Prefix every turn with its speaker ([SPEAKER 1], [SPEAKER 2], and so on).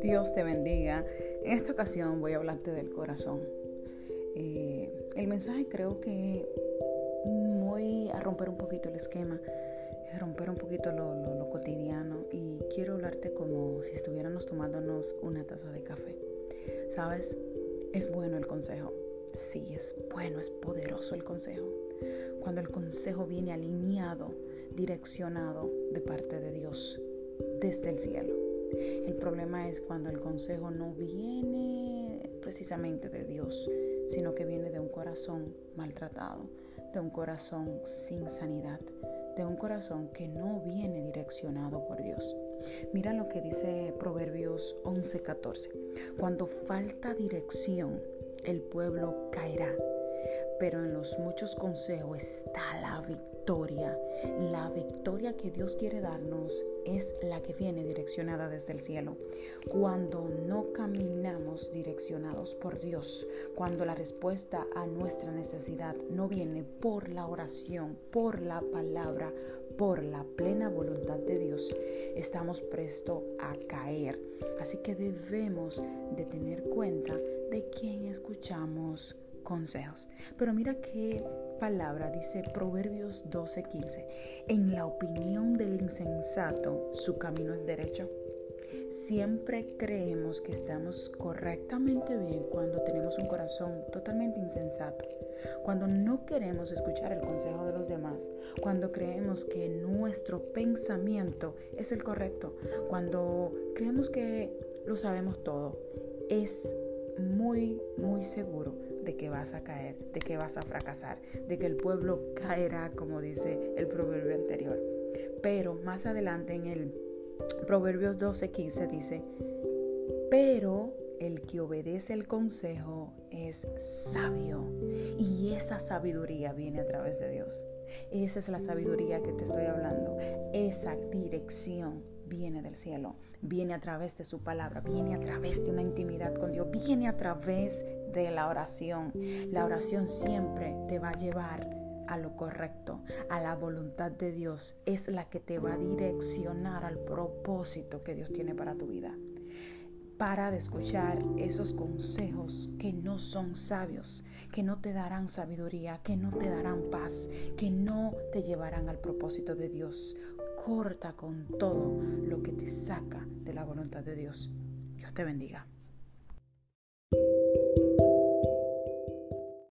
[SPEAKER 1] Dios te bendiga. En esta ocasión voy a hablarte del corazón. Eh, el mensaje creo que voy a romper un poquito el esquema, romper un poquito lo, cotidiano y quiero hablarte como si estuviéramos tomándonos una taza de café. ¿Sabes? Es bueno el consejo. Sí, es bueno, es poderoso el consejo. Cuando el consejo viene alineado, direccionado de parte de Dios, desde el cielo. El problema es cuando el consejo no viene precisamente de Dios, sino que viene de un corazón maltratado, de un corazón sin sanidad, de un corazón que no viene direccionado por Dios. Mira lo que dice Proverbios 11:14. Cuando falta dirección, el pueblo caerá, pero en los muchos consejos está la victoria. La victoria que Dios quiere darnos es la que viene direccionada desde el cielo. Cuando no caminamos direccionados por Dios, cuando la respuesta a nuestra necesidad no viene por la oración, por la palabra, por la plena voluntad de Dios, estamos presto a caer. Así que debemos de tener cuenta de quién escuchamos consejos. Pero mira qué palabra dice Proverbios 12:15. En la opinión del insensato, su camino es derecho. Siempre creemos que estamos correctamente bien cuando tenemos un corazón totalmente insensato, cuando no queremos escuchar el consejo de los demás, cuando creemos que nuestro pensamiento es el correcto, cuando creemos que lo sabemos todo. Es muy, muy seguro de que vas a caer, de que vas a fracasar, de que el pueblo caerá, como dice el proverbio anterior. Pero más adelante en el Proverbios 12:15 dice, pero el que obedece el consejo es sabio y esa sabiduría viene a través de Dios. Esa es la sabiduría que te estoy hablando, esa dirección viene del cielo, viene a través de su palabra, viene a través de una intimidad con Dios, viene a través de la oración. La oración siempre te va a llevar a lo correcto, a la voluntad de Dios. Es la que te va a direccionar al propósito que Dios tiene para tu vida. Para de escuchar esos consejos que no son sabios, que no te darán sabiduría, que no te darán paz, que no te llevarán al propósito de Dios corta con todo lo que te saca de la voluntad de Dios. Dios te bendiga.